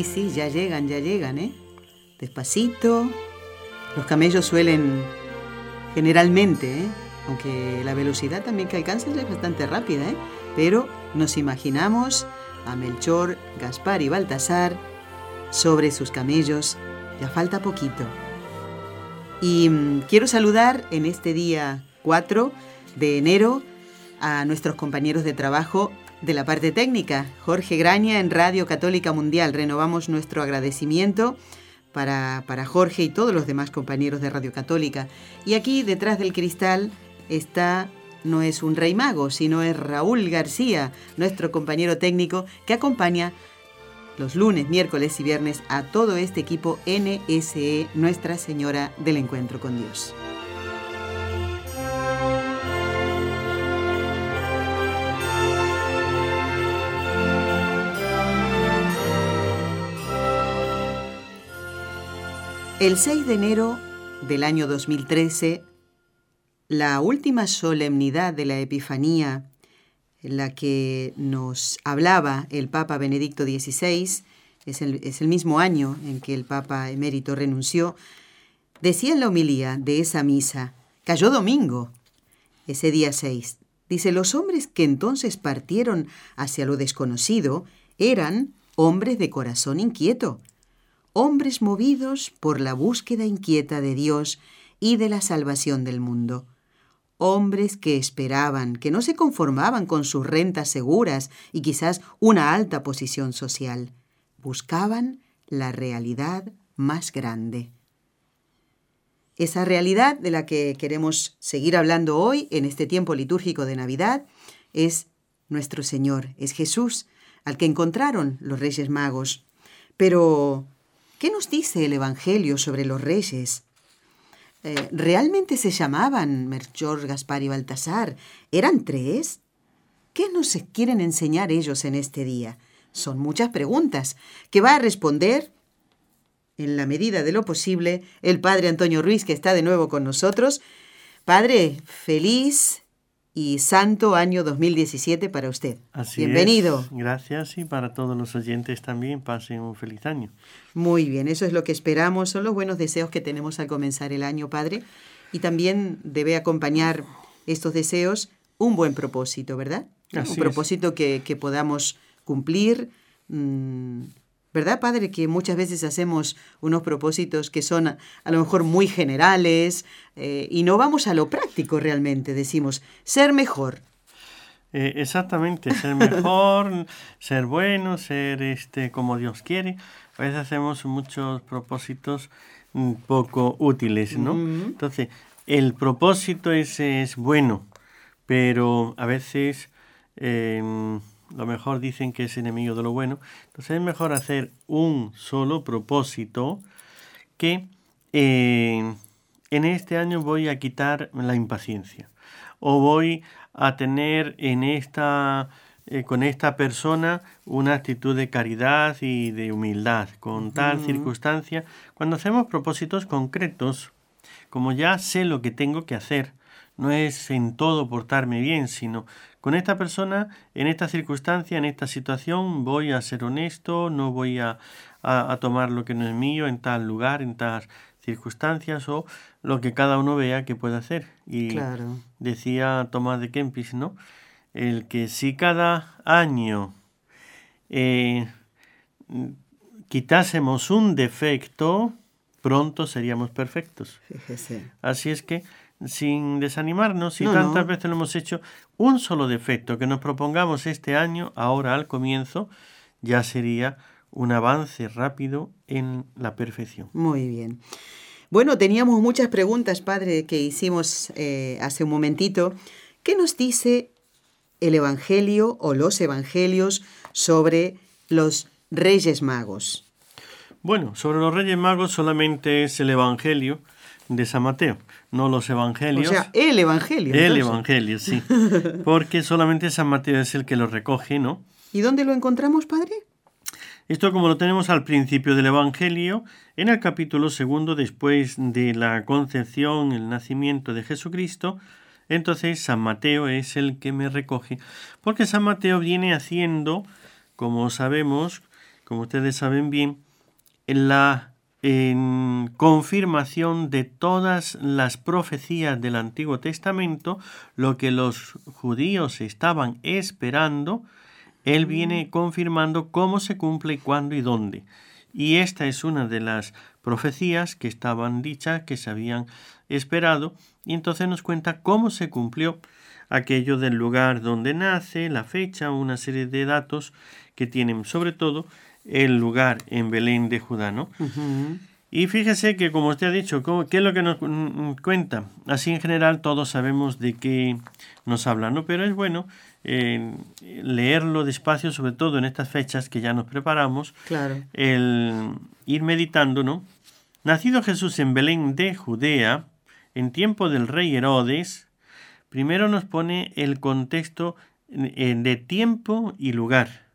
Sí, sí, ya llegan, ya llegan, ¿eh? Despacito. Los camellos suelen, generalmente, ¿eh? aunque la velocidad también que alcanzan es bastante rápida, ¿eh? Pero nos imaginamos a Melchor, Gaspar y Baltasar sobre sus camellos. Ya falta poquito. Y mm, quiero saludar en este día 4 de enero a nuestros compañeros de trabajo de la parte técnica, Jorge Graña en Radio Católica Mundial. Renovamos nuestro agradecimiento para, para, Jorge y todos los demás compañeros de Radio Católica. Y aquí detrás del cristal está, no es un rey mago, sino es Raúl García, nuestro compañero técnico que acompaña los lunes, miércoles y viernes a todo este equipo NSE, Nuestra Señora del Encuentro con Dios. El 6 de enero del año 2013, la última solemnidad de la Epifanía, en la que nos hablaba el Papa Benedicto XVI, es el, mismo año en que el Papa emérito renunció, decía en la homilía de esa misa, cayó domingo, ese día 6. Dice, los hombres que entonces partieron hacia lo desconocido eran hombres de corazón inquieto hombres movidos por la búsqueda inquieta de Dios y de la salvación del mundo. Hombres que esperaban, que no se conformaban con sus rentas seguras y quizás una alta posición social. Buscaban la realidad más grande. Esa realidad de la que queremos seguir hablando hoy en este tiempo litúrgico de Navidad es nuestro Señor, es Jesús, al que encontraron los Reyes Magos. Pero ¿Qué nos dice el Evangelio sobre los reyes? Eh, ¿Realmente se llamaban Melchor, Gaspar y Baltasar? ¿Eran tres? ¿Qué nos quieren enseñar ellos en este día? Son muchas preguntas que va a responder, en la medida de lo posible, el Padre Antonio Ruiz, que está de nuevo con nosotros. Padre, feliz y santo año 2017 para usted. Así Bienvenido. Gracias y para todos los oyentes también pasen un feliz año. Muy bien, eso es lo que esperamos, son los buenos deseos que tenemos al comenzar el año, Padre. Y también debe acompañar estos deseos un buen propósito, ¿verdad? Así un propósito que, que, podamos cumplir. Mmm, ¿Verdad, Padre? Que muchas veces hacemos unos propósitos que son a, a lo mejor muy generales eh, y no vamos a lo práctico realmente. Decimos, ser mejor. Eh, exactamente, ser mejor, ser bueno, ser este como Dios quiere. A veces hacemos muchos propósitos poco útiles, ¿no? Uh -huh. Entonces, el propósito ese es bueno, pero a veces... Eh, lo mejor dicen que es enemigo de lo bueno. Entonces es mejor hacer un solo propósito que eh, en este año voy a quitar la impaciencia o voy a tener en esta eh, con esta persona una actitud de caridad y de humildad con tal uh -huh. circunstancia cuando hacemos propósitos concretos como ya sé lo que tengo que hacer no es en todo portarme bien sino con esta persona, en esta circunstancia, en esta situación, voy a ser honesto, no voy a, a, a, tomar lo que no es mío en tal lugar, en tal circunstancias o lo que cada uno vea que puede hacer. Y claro. decía Tomás de Kempis, ¿no? El que si cada año eh, quitásemos un defecto, pronto seríamos perfectos. Fíjese. Así es que sin desanimarnos, y tantas veces lo hemos hecho, un solo defecto que nos propongamos este año, ahora al comienzo, ya sería un avance rápido en la perfección. Muy bien. Bueno, teníamos muchas preguntas, padre, que hicimos eh, hace un momentito. ¿Qué nos dice el Evangelio o los Evangelios sobre los Reyes Magos? Bueno, sobre los Reyes Magos solamente es el Evangelio de San Mateo, no los Evangelios. O sea, el Evangelio. El Evangelio, sí. Porque solamente San Mateo es el que lo recoge, ¿no? ¿Y dónde lo encontramos, padre? Esto como lo tenemos al principio del Evangelio, en el capítulo segundo, después de la concepción, el nacimiento de Jesucristo, entonces San Mateo es el que me recoge, porque San Mateo viene haciendo, como sabemos, como ustedes saben bien, la en confirmación de todas las profecías del Antiguo Testamento, lo que los judíos estaban esperando, él viene confirmando cómo se cumple, cuándo y dónde. Y esta es una de las profecías que estaban dichas, que se habían esperado, y entonces nos cuenta cómo se cumplió aquello del lugar donde nace, la fecha, una serie de datos que tienen sobre todo el lugar en Belén de Judá, ¿no? Y fíjese que, como usted ha dicho, ¿qué es lo que nos cuenta? Así en general todos sabemos de qué nos habla, ¿no? Pero es bueno leerlo despacio, sobre todo en estas fechas que ya nos preparamos, claro. el ir meditando, ¿no? Nacido Jesús en Belén de Judea, en tiempo del rey Herodes, primero nos pone el contexto eh, de tiempo y lugar.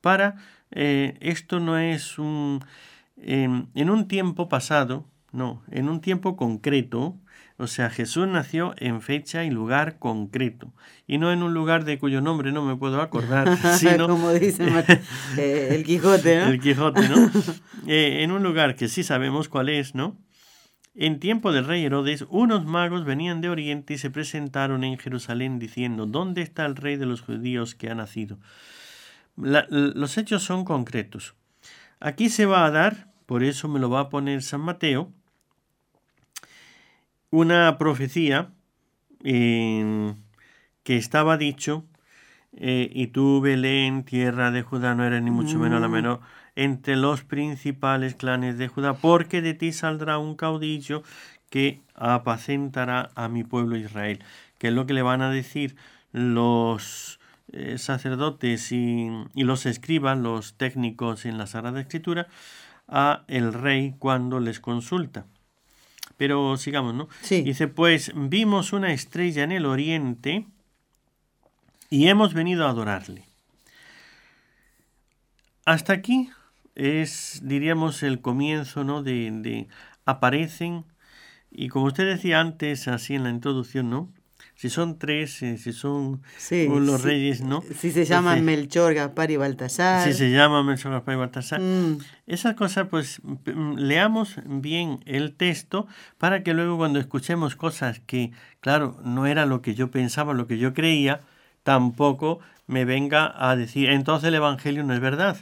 Para eh, esto no es un en un tiempo pasado, no, en un tiempo concreto, o sea, Jesús nació en fecha y lugar concreto, y no en un lugar de cuyo nombre no me puedo acordar, sino... Como dice eh, el Quijote, ¿no? El Quijote, ¿no? Eh, en un lugar que sí sabemos cuál es, ¿no? En tiempo del rey Herodes, unos magos venían de Oriente y se presentaron en Jerusalén diciendo, ¿dónde está el rey de los judíos que ha nacido? Los hechos son concretos. Aquí se va a dar, por eso me lo va a poner San Mateo, una profecía que estaba dicho, eh, y tú, Belén, tierra de Judá, no eres ni mucho menos la mm. menor, entre los principales clanes de Judá, porque de ti saldrá un caudillo que apacentará a mi pueblo Israel. Que es lo que le van a decir los eh, sacerdotes y, y, los escribas, los técnicos en la Sagrada Escritura, a el rey cuando les consulta. Pero sigamos, ¿no? Dice, pues vimos una estrella en el oriente y hemos venido a adorarle. Hasta aquí es, diríamos, el comienzo, ¿no? De, de aparecen, y como usted decía antes, así en la introducción, ¿no? Si son tres, si son los reyes, ¿no? Si se llaman Melchor, Gaspar y Baltasar. Si se llaman Melchor, Gaspar y Baltasar. Mm. Esas cosas, pues leamos bien el texto para que luego cuando escuchemos cosas que, claro, no era lo que yo pensaba, lo que yo creía, tampoco me venga a decir, entonces el Evangelio no es verdad.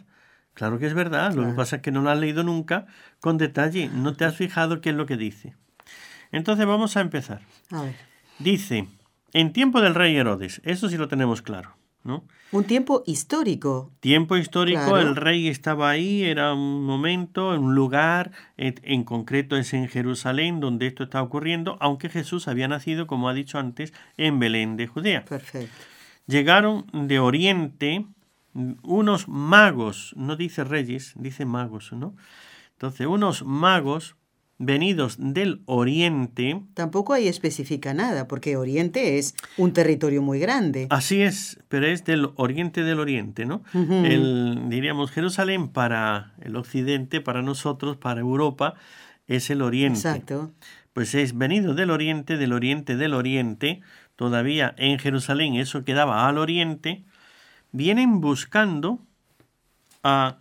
Claro que es verdad, lo que pasa es que no lo has leído nunca con detalle, no te has fijado qué es lo que dice. Entonces vamos a empezar. A ver. Dice, en tiempo del rey Herodes, eso sí lo tenemos claro. ¿no? Un tiempo histórico. Tiempo histórico, el rey estaba ahí, era un momento, un lugar, en concreto es en Jerusalén donde esto está ocurriendo, aunque Jesús había nacido, como ha dicho antes, en Belén de Judea. Perfecto. Llegaron de Oriente unos magos, no dice reyes, dice magos, ¿no? Entonces, unos magos venidos del oriente. Tampoco ahí especifica nada, porque oriente es un territorio muy grande. Así es, pero es del oriente del oriente, ¿no? el, diríamos Jerusalén para el occidente, para nosotros, para Europa, es el oriente. Exacto. Pues es venido del oriente, del oriente, del oriente, todavía en Jerusalén eso quedaba al oriente, vienen buscando a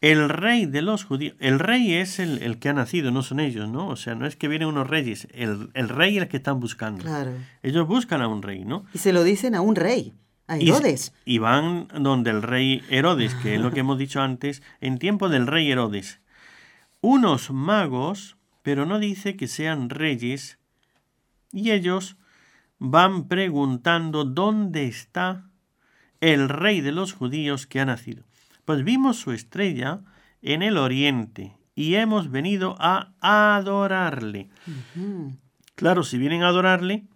el rey de los judíos, el rey es el, que ha nacido, no son ellos, ¿no? O sea, no es que vienen unos reyes, el, rey es el que están buscando. Claro. Ellos buscan a un rey, ¿no? Y se lo dicen a un rey, a Herodes. Y, van donde el rey Herodes, que es lo que hemos dicho antes, en tiempo del rey Herodes. Unos magos, pero no dice que sean reyes y ellos van preguntando dónde está el rey de los judíos que ha nacido. Pues vimos su estrella en el oriente y hemos venido a adorarle. Claro, si vienen a adorarle,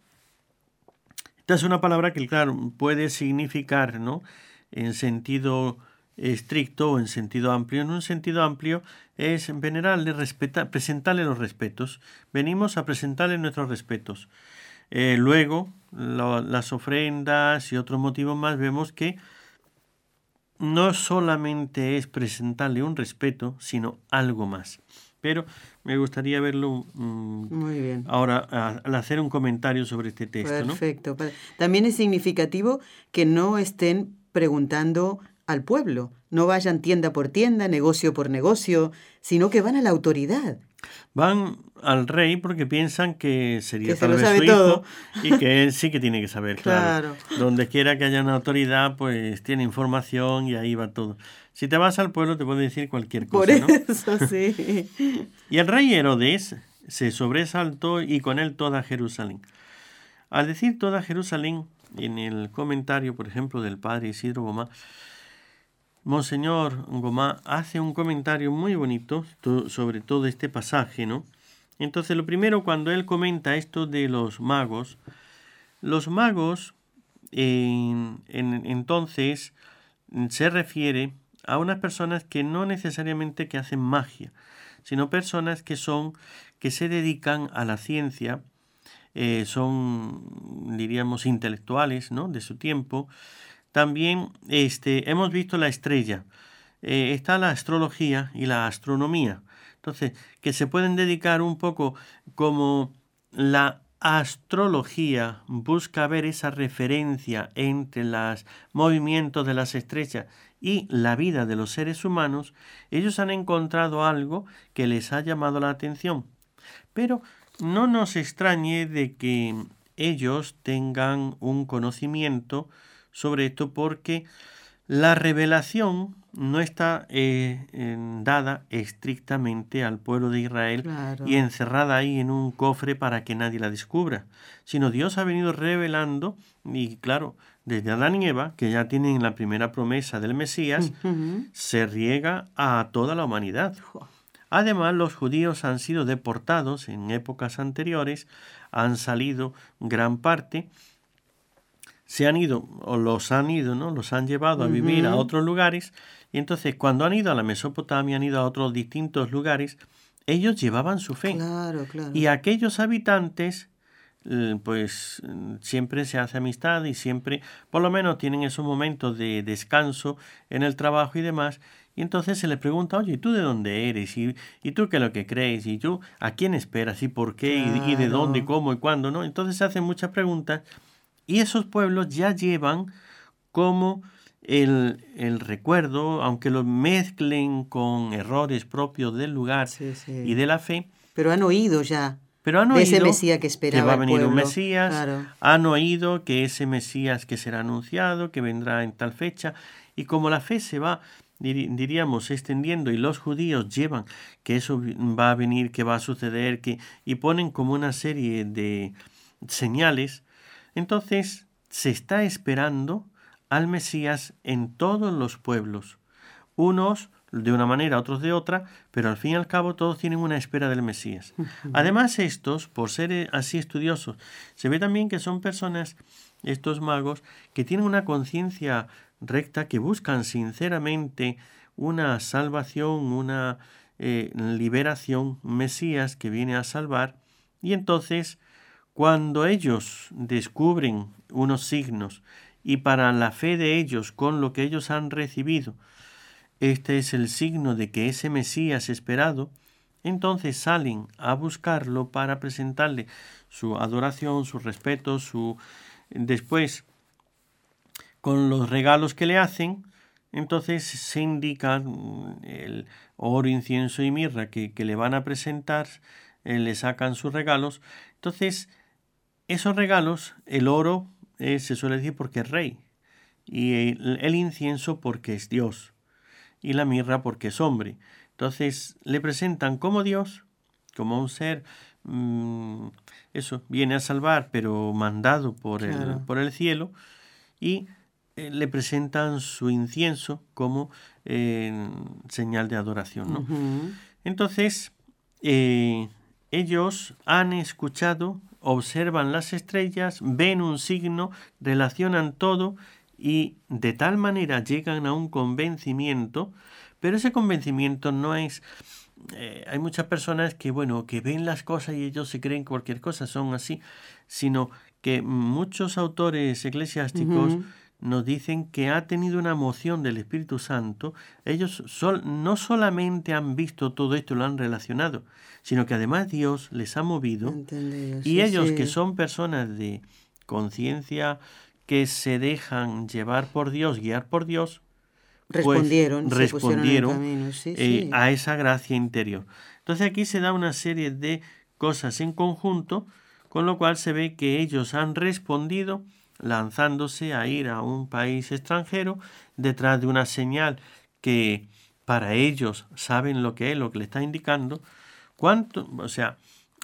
esta es una palabra que, claro, puede significar, ¿no? En sentido estricto o en sentido amplio. En un sentido amplio es venerarle, respetar, presentarle los respetos. Venimos a presentarle nuestros respetos. Eh, luego, las ofrendas y otros motivos más, vemos que no solamente es presentarle un respeto, sino algo más. Pero me gustaría verlo mm, Muy bien. ahora al hacer un comentario sobre este texto. Perfecto. También es significativo que no estén preguntando al pueblo, no vayan tienda por tienda, negocio por negocio, sino que van a la autoridad. Van al rey porque piensan que sería tal vez su hijo y que él sí que tiene que saber, claro. Donde quiera que haya una autoridad, pues tiene información y ahí va todo. Si te vas al pueblo te puede decir cualquier cosa. Por eso, sí. y el rey Herodes se sobresaltó y con él toda Jerusalén. Al decir toda Jerusalén, en el comentario, por ejemplo, del padre Isidro Gomá, Monseñor Gomá hace un comentario muy bonito sobre todo este pasaje, ¿no? Entonces, lo primero, cuando él comenta esto de los magos, los magos, entonces, se refiere a unas personas que no necesariamente que hacen magia, sino personas que son, que se dedican a la ciencia, eh, son, diríamos, intelectuales, ¿no? De su tiempo, también este, hemos visto la estrella. Eh, está la astrología y la astronomía. Entonces, que se pueden dedicar un poco como la astrología busca ver esa referencia entre los movimientos de las estrellas y la vida de los seres humanos, ellos han encontrado algo que les ha llamado la atención. Pero no nos extrañe de que ellos tengan un conocimiento sobre esto porque la revelación no está eh, dada estrictamente al pueblo de Israel y encerrada ahí en un cofre para que nadie la descubra, sino Dios ha venido revelando, y claro, desde Adán y Eva, que ya tienen la primera promesa del Mesías, se riega a toda la humanidad. Además, los judíos han sido deportados en épocas anteriores, han salido gran parte, se han ido, o los han ido, ¿no? Los han llevado a vivir a otros lugares. Y entonces, cuando han ido a la Mesopotamia, han ido a otros distintos lugares, ellos llevaban su fe. Claro, claro. Y aquellos habitantes, pues siempre se hace amistad y siempre, por lo menos, tienen esos momentos de descanso en el trabajo y demás. Y entonces se les pregunta, oye, ¿y tú de dónde eres? ¿Y, y tú qué es lo que crees? ¿Y tú a quién esperas? ¿Y por qué? ¿Y, de dónde? ¿Y cómo? ¿Y cuándo? ¿no? Entonces se hacen muchas preguntas y esos pueblos ya llevan como el, el, recuerdo, aunque lo mezclen con errores propios del lugar y de la fe. Pero han oído ya. Pero han oído ese Mesías que esperaba. Que va a venir un Mesías. Han oído que ese Mesías que será anunciado, que vendrá en tal fecha. Y como la fe se va, diríamos, extendiendo y los judíos llevan que eso va a venir, que va a suceder, que, y ponen como una serie de señales, entonces se está esperando al Mesías en todos los pueblos, unos de una manera, otros de otra, pero al fin y al cabo todos tienen una espera del Mesías. Además estos, por ser eh, así estudiosos, se ve también que son personas, estos magos, que tienen una conciencia recta, que buscan sinceramente una salvación, una eh, liberación, Mesías que viene a salvar, y entonces cuando ellos descubren unos signos y para la fe de ellos con lo que ellos han recibido, este es el signo de que ese Mesías esperado, entonces salen a buscarlo para presentarle su adoración, su respeto, su después con los regalos que le hacen, entonces se indica el oro, incienso y mirra que, le van a presentar, eh, le sacan sus regalos. Entonces, esos regalos, el oro eh, se suele decir porque es rey, y el, incienso porque es Dios, y la mirra porque es hombre. Entonces le presentan como Dios, como un ser mm, eso, viene a salvar, pero mandado por, el, por el cielo, y eh, le presentan su incienso como eh, señal de adoración. Entonces, eh, ellos han escuchado, observan las estrellas, ven un signo, relacionan todo y de tal manera llegan a un convencimiento, pero ese convencimiento no es eh, hay muchas personas que, bueno, que ven las cosas y ellos se creen cualquier cosa, son así, sino que muchos autores eclesiásticos nos dicen que ha tenido una moción del Espíritu Santo. Ellos no solamente han visto todo esto y lo han relacionado, sino que además Dios les ha movido y ellos que son personas de conciencia que se dejan llevar por Dios, guiar por Dios, respondieron, respondieron eh, a esa gracia interior. Entonces aquí se da una serie de cosas en conjunto, con lo cual se ve que ellos han respondido lanzándose a ir a un país extranjero detrás de una señal que para ellos saben lo que es, lo que le está indicando. ¿Cuánto? O sea,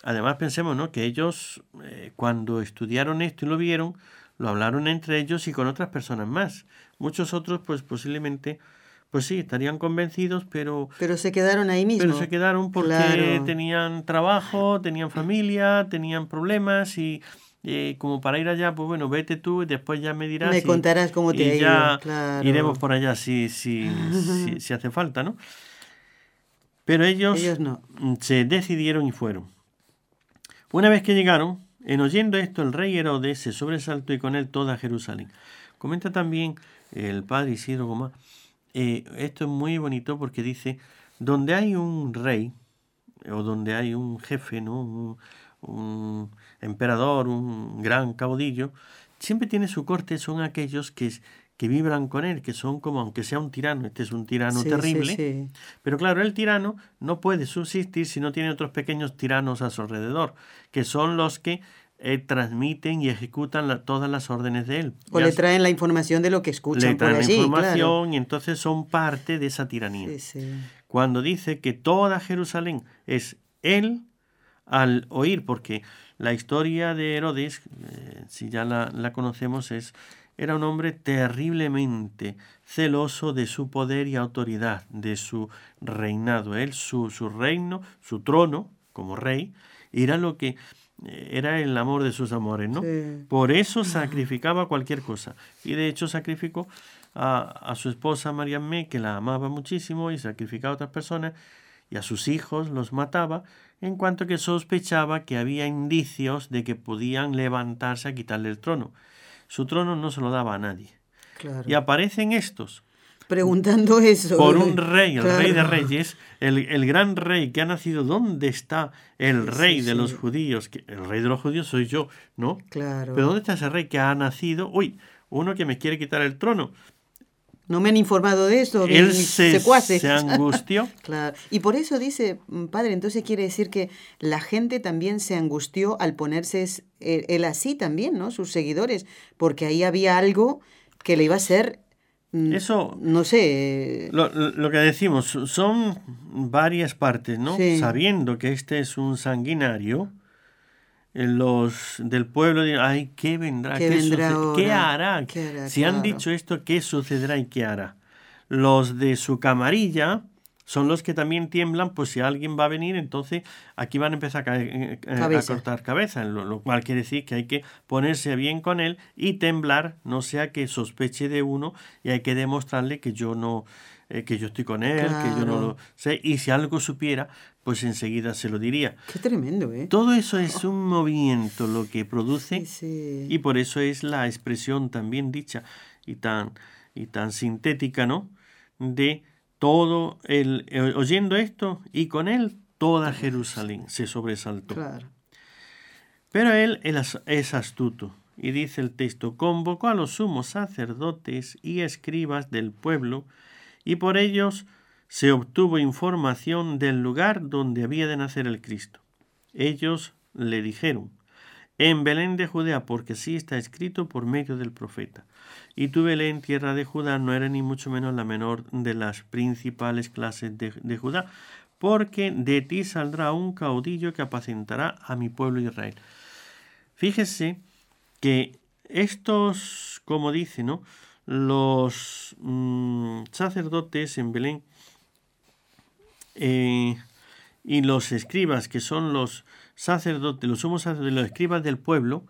además pensemos ¿no? que ellos eh, cuando estudiaron esto y lo vieron, lo hablaron entre ellos y con otras personas más. Muchos otros, pues posiblemente, pues sí, estarían convencidos, pero... Pero se quedaron ahí mismo. Pero se quedaron porque tenían trabajo, tenían familia, tenían problemas y eh, como para ir allá, pues bueno, vete tú y después ya me dirás. Me contarás cómo te y ya iremos por allá si, si, si, hace falta, ¿no? Pero ellos, ellos no. se decidieron y fueron. Una vez que llegaron, en oyendo esto, el rey Herodes se sobresaltó y con él toda Jerusalén. Comenta también el padre Isidro Gomá. Eh, esto es muy bonito porque dice, donde hay un rey, o donde hay un jefe, ¿no? un, emperador, un gran caudillo, siempre tiene su corte, son aquellos que, que vibran con él, que son como, aunque sea un tirano, este es un tirano terrible, pero claro, el tirano no puede subsistir si no tiene otros pequeños tiranos a su alrededor, que son los que eh, transmiten y ejecutan todas las órdenes de él. O le traen la información de lo que escuchan. Le traen la información y entonces son parte de esa tiranía. Cuando dice que toda Jerusalén es él, al oír, porque la historia de Herodes, eh, si ya la, la, conocemos, es era un hombre terriblemente celoso de su poder y autoridad, de su reinado. Él, su, su reino, su trono como rey, era lo que era el amor de sus amores, ¿no? Por eso sacrificaba cualquier cosa. Y de hecho sacrificó a, a su esposa María Me, que la amaba muchísimo, y sacrificaba a otras personas, y a sus hijos los mataba, en cuanto que sospechaba que había indicios de que podían levantarse a quitarle el trono. Su trono no se lo daba a nadie. Y aparecen estos, preguntando eso. Por un rey, el rey de reyes, el, gran rey que ha nacido. ¿Dónde está el rey de los judíos? El rey de los judíos soy yo, ¿no? Claro. Pero ¿dónde está ese rey que ha nacido? Uy, uno que me quiere quitar el trono. No me han informado de esto. Él se, se angustió. claro. Y por eso dice, mm, padre, entonces quiere decir que la gente también se angustió al ponerse él así también, ¿no? Sus seguidores, porque ahí había algo que le iba a ser Mm, Eso. No sé. Lo, lo, que decimos, son varias partes, ¿no? Sabiendo que este es un sanguinario, los del pueblo dirán, ay, ¿qué vendrá? ¿Qué, ¿Qué hará? si han dicho esto, ¿qué sucederá y qué hará? Los de su camarilla son los que también tiemblan, pues si alguien va a venir, entonces aquí van a empezar a, eh, eh, cortar cabeza, lo, cual quiere decir que hay que ponerse bien con él y temblar, no sea que sospeche de uno y hay que demostrarle que yo no, eh, que yo estoy con él, que yo no lo sé, y si algo supiera, pues enseguida se lo diría. Qué tremendo, ¿eh? Todo eso es un movimiento lo que produce y por eso es la expresión también dicha y tan, y tan sintética, ¿no? De todo el, eh, oyendo esto, y con él toda Jerusalén se sobresaltó. Pero él es astuto, y dice el texto, convocó a los sumos sacerdotes y escribas del pueblo, y por ellos se obtuvo información del lugar donde había de nacer el Cristo. Ellos le dijeron, en Belén de Judea, porque así está escrito por medio del profeta. Y tu Belén, tierra de Judá, no era ni mucho menos la menor de las principales clases de, Judá, porque de ti saldrá un caudillo que apacentará a mi pueblo Israel. Fíjese que estos, como dice, ¿no? Los mm, sacerdotes en Belén eh, y los escribas, que son los sacerdotes, los sumos sacerdotes, los escribas del pueblo,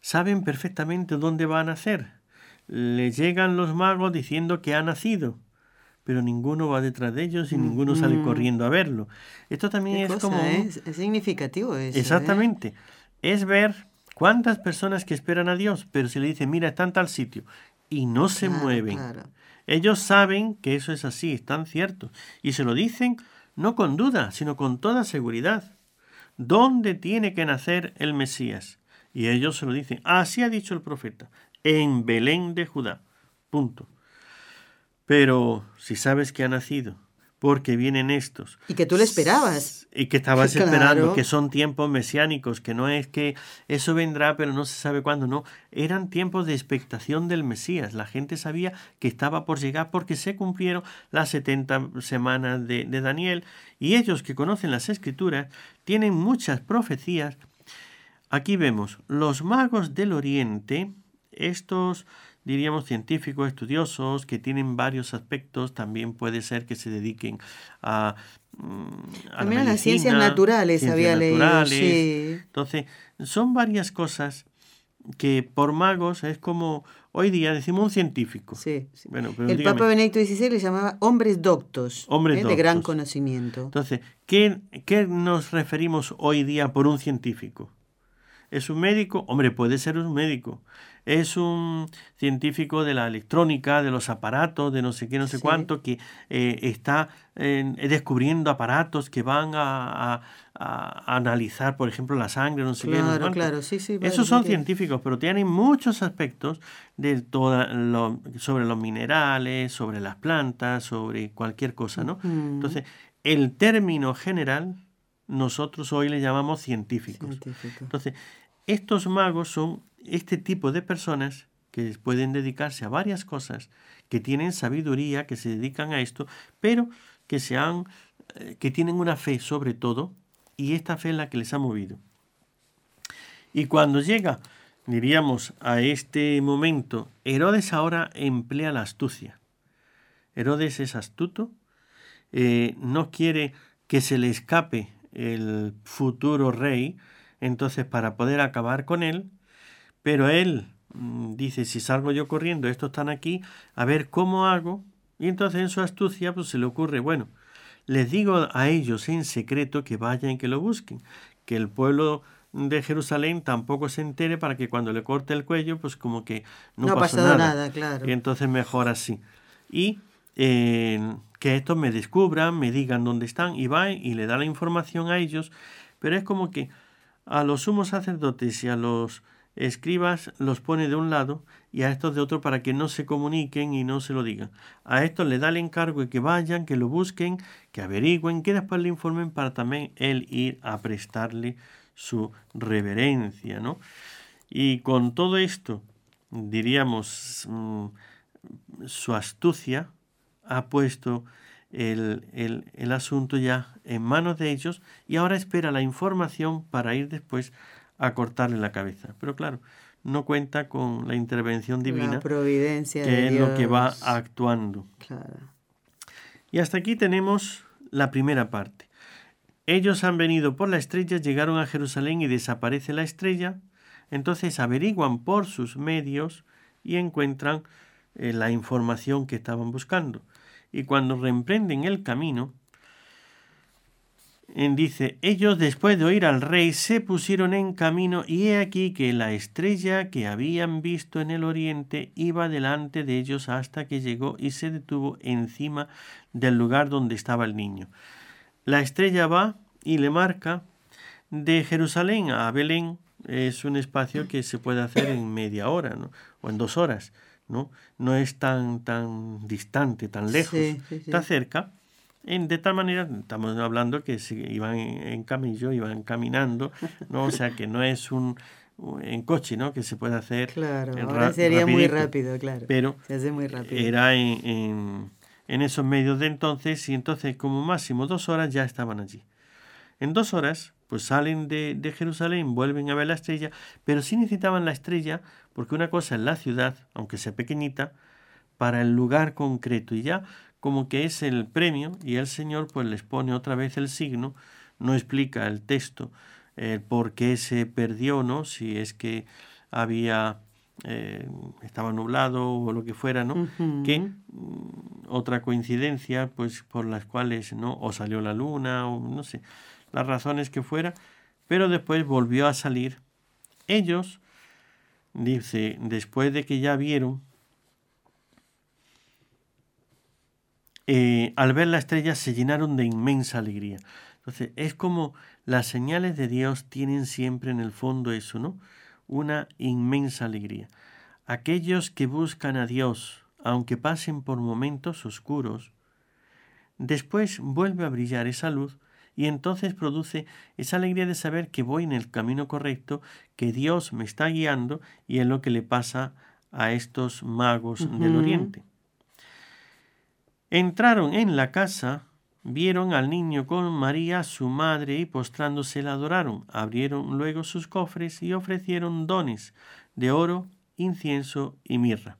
saben perfectamente dónde va a nacer. Le llegan los magos diciendo que ha nacido, pero ninguno va detrás de ellos y mm, ninguno sale mm. corriendo a verlo. Esto también es como... Es, significativo eso. ¿eh? Exactamente. Es ver cuántas personas que esperan a Dios, pero se le dice, mira, está en tal sitio, y no se mueven. Ellos saben que eso es así, están ciertos, y se lo dicen no con duda, sino con toda seguridad. ¿Dónde tiene que nacer el Mesías? Y ellos se lo dicen, así ha dicho el profeta, en Belén de Judá. Punto. Pero si sabes que ha nacido, porque vienen estos. Y que tú le esperabas. Y que estabas esperando, que son tiempos mesiánicos, que no es que eso vendrá, pero no se sabe cuándo, no. Eran tiempos de expectación del Mesías. La gente sabía que estaba por llegar porque se cumplieron las 70 semanas de, de Daniel. Y ellos que conocen las escrituras tienen muchas profecías. Aquí vemos los magos del Oriente, estos diríamos, científicos, estudiosos, que tienen varios aspectos, también puede ser que se dediquen a... Mm, a también a las ciencias naturales había leído. Sí. Entonces, son varias cosas que por magos es como hoy día decimos un científico. Sí, Bueno, el Papa Benedicto XVI le llamaba hombres doctos, hombres ¿eh? de gran conocimiento. Entonces, ¿qué, ¿qué nos referimos hoy día por un científico? ¿Es un médico? Hombre, puede ser un médico es un científico de la electrónica, de los aparatos, de no sé qué, no sé cuánto, que eh, está descubriendo aparatos que van a, analizar, por ejemplo, la sangre, no sé qué. No sé cuánto. Claro, sí, sí. Esos son científicos, pero tienen muchos aspectos de lo, sobre los minerales, sobre las plantas, sobre cualquier cosa, ¿no? Entonces, el término general nosotros hoy le llamamos científicos. Entonces, estos magos son este tipo de personas que pueden dedicarse a varias cosas, que tienen sabiduría, que se dedican a esto, pero que, sean, eh, que tienen una fe sobre todo, y esta fe es la que les ha movido. Y cuando llega, diríamos, a este momento, Herodes ahora emplea la astucia. Herodes es astuto, eh, no quiere que se le escape el futuro rey, entonces para poder acabar con él, pero él mm, dice, si salgo yo corriendo, estos están aquí, a ver cómo hago. Y entonces en su astucia pues se le ocurre, bueno, les digo a ellos en secreto que vayan y que lo busquen, que el pueblo de Jerusalén tampoco se entere para que cuando le corte el cuello, pues como que no, no pasó nada. nada. claro. Y entonces mejor así. Y eh, que estos me descubran, me digan dónde están y va y le da la información a ellos, pero es como que a los sumos sacerdotes y a los escribas los pone de un lado y a estos de otro para que no se comuniquen y no se lo digan. A estos le da el encargo de que vayan, que lo busquen, que averigüen, que después le informen para también él ir a prestarle su reverencia, ¿no? Y con todo esto, diríamos, mm, su astucia ha puesto el, el, el asunto ya en manos de ellos y ahora espera la información para ir después a cortarle la cabeza. Pero claro, no cuenta con la intervención divina, la providencia que es lo que va actuando. Y hasta aquí tenemos la primera parte. Ellos han venido por la estrella, llegaron a Jerusalén y desaparece la estrella. Entonces averiguan por sus medios y encuentran eh, la información que estaban buscando. Y cuando reemprenden el camino, dice, ellos después de oír al rey se pusieron en camino y he aquí que la estrella que habían visto en el oriente iba delante de ellos hasta que llegó y se detuvo encima del lugar donde estaba el niño. La estrella va y le marca de Jerusalén a Belén es un espacio que se puede hacer en media hora o en dos horas. ¿No? no es tan, tan distante, tan lejos, está cerca de tal manera, estamos hablando que se iban en, camillo, iban caminando, ¿no? O sea, que no es un, en coche, ¿no? Que se puede hacer. Claro, ahora sería muy rápido, claro. Pero se hace muy rápido. era en, en esos medios de entonces y entonces como máximo dos horas ya estaban allí. En dos horas pues salen de, de, Jerusalén, vuelven a ver la estrella, pero sí necesitaban la estrella porque una cosa es la ciudad, aunque sea pequeñita, para el lugar concreto y ya como que es el premio y el Señor pues les pone otra vez el signo, no explica el texto el por qué se perdió, ¿no? Si es que había eh, estaba nublado o lo que fuera, ¿no? Que mm, otra coincidencia, pues por las cuales, ¿no? O salió la luna, o no sé, las razones que fuera, pero después volvió a salir. Ellos, dice, después de que ya vieron, eh, al ver la estrella se llenaron de inmensa alegría. Entonces, es como las señales de Dios tienen siempre en el fondo eso, ¿no? una inmensa alegría. Aquellos que buscan a Dios, aunque pasen por momentos oscuros, después vuelve a brillar esa luz y entonces produce esa alegría de saber que voy en el camino correcto, que Dios me está guiando y es lo que le pasa a estos magos del oriente. Entraron en la casa Vieron al niño con María, su madre, y postrándose la adoraron. Abrieron luego sus cofres y ofrecieron dones de oro, incienso y mirra.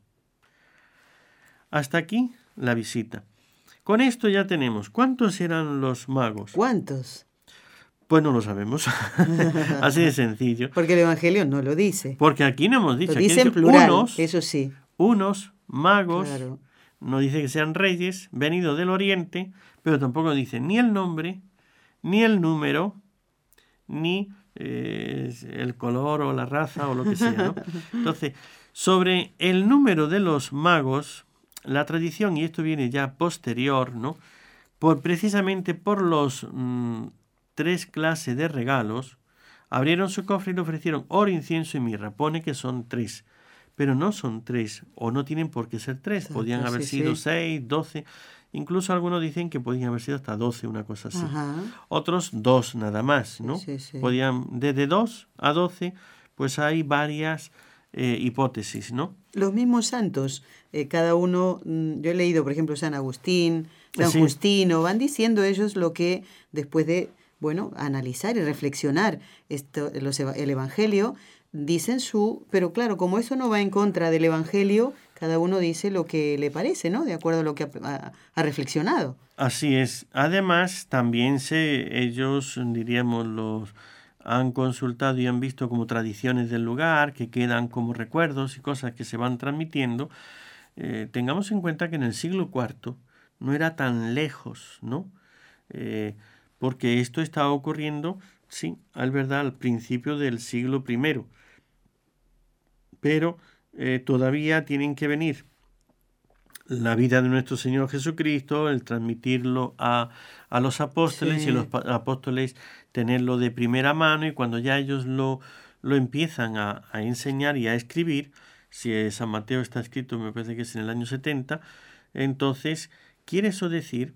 Hasta aquí la visita. Con esto ya tenemos. ¿Cuántos eran los magos? ¿Cuántos? Pues no lo sabemos. Así de sencillo. Porque el Evangelio no lo dice. Porque aquí no hemos dicho. Lo dice en plural, eso sí. Unos magos, no dice que sean reyes, venidos del oriente, pero tampoco dice ni el nombre, ni el número, ni eh, el color o la raza o lo que sea. Entonces, sobre el número de los magos, la tradición, y esto viene ya posterior, ¿no? Por, precisamente por los mm, tres clases de regalos, abrieron su cofre y le ofrecieron oro, incienso y mirra. Pone que son tres, pero no son tres, o no tienen por qué ser tres, podían haber sido seis, doce. Incluso algunos dicen que podían haber sido hasta 12, una cosa así. Otros dos nada más, ¿no? Podían, desde 2 a 12, pues hay varias eh, hipótesis, ¿no? Los mismos santos, eh, cada uno, mm, yo he leído, por ejemplo, San Agustín, San Justino, van diciendo ellos lo que después de, bueno, analizar y reflexionar esto, los, el Evangelio, dicen su, pero claro, como eso no va en contra del Evangelio, cada uno dice lo que le parece, ¿no? De acuerdo a lo que ha, reflexionado. Así es. Además, también se, ellos, diríamos, los han consultado y han visto como tradiciones del lugar, que quedan como recuerdos y cosas que se van transmitiendo. Eh, tengamos en cuenta que en el siglo IV no era tan lejos, ¿no? Eh, porque esto estaba ocurriendo, sí, al verdad, al principio del siglo I. Pero eh, todavía tienen que venir la vida de nuestro Señor Jesucristo, el transmitirlo a, a los apóstoles y los apóstoles tenerlo de primera mano y cuando ya ellos lo, lo empiezan a, a, enseñar y a escribir, si San Mateo está escrito, me parece que es en el año 70, entonces quiere eso decir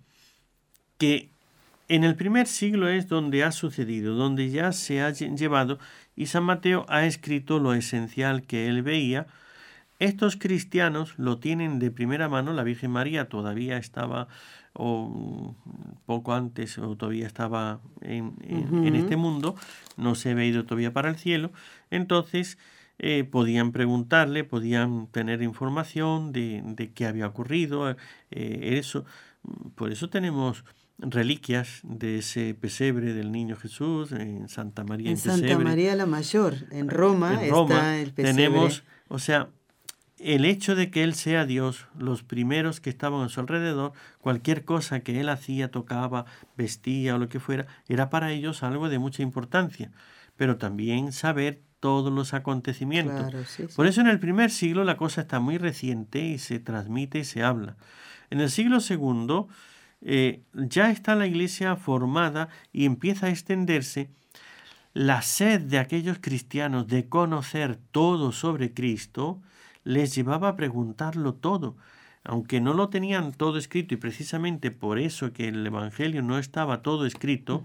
que en el primer siglo es donde ha sucedido, donde ya se ha llevado y San Mateo ha escrito lo esencial que él veía, estos cristianos lo tienen de primera mano, la Virgen María todavía estaba, o poco antes, o todavía estaba en, este mundo, no se había ido todavía para el cielo, entonces eh, podían preguntarle, podían tener información de, de qué había ocurrido, eh, eso, por eso tenemos reliquias de ese pesebre del niño Jesús en Santa María. En, Santa María la Mayor, en Roma, está el pesebre. Tenemos, o sea, el hecho de que Él sea Dios, los primeros que estaban a su alrededor, cualquier cosa que Él hacía, tocaba, vestía o lo que fuera, era para ellos algo de mucha importancia, pero también saber todos los acontecimientos. Por eso en el primer siglo la cosa está muy reciente y se transmite y se habla. En el siglo segundo eh, ya está la iglesia formada y empieza a extenderse la sed de aquellos cristianos de conocer todo sobre Cristo, les llevaba a preguntarlo todo, aunque no lo tenían todo escrito y precisamente por eso que el Evangelio no estaba todo escrito,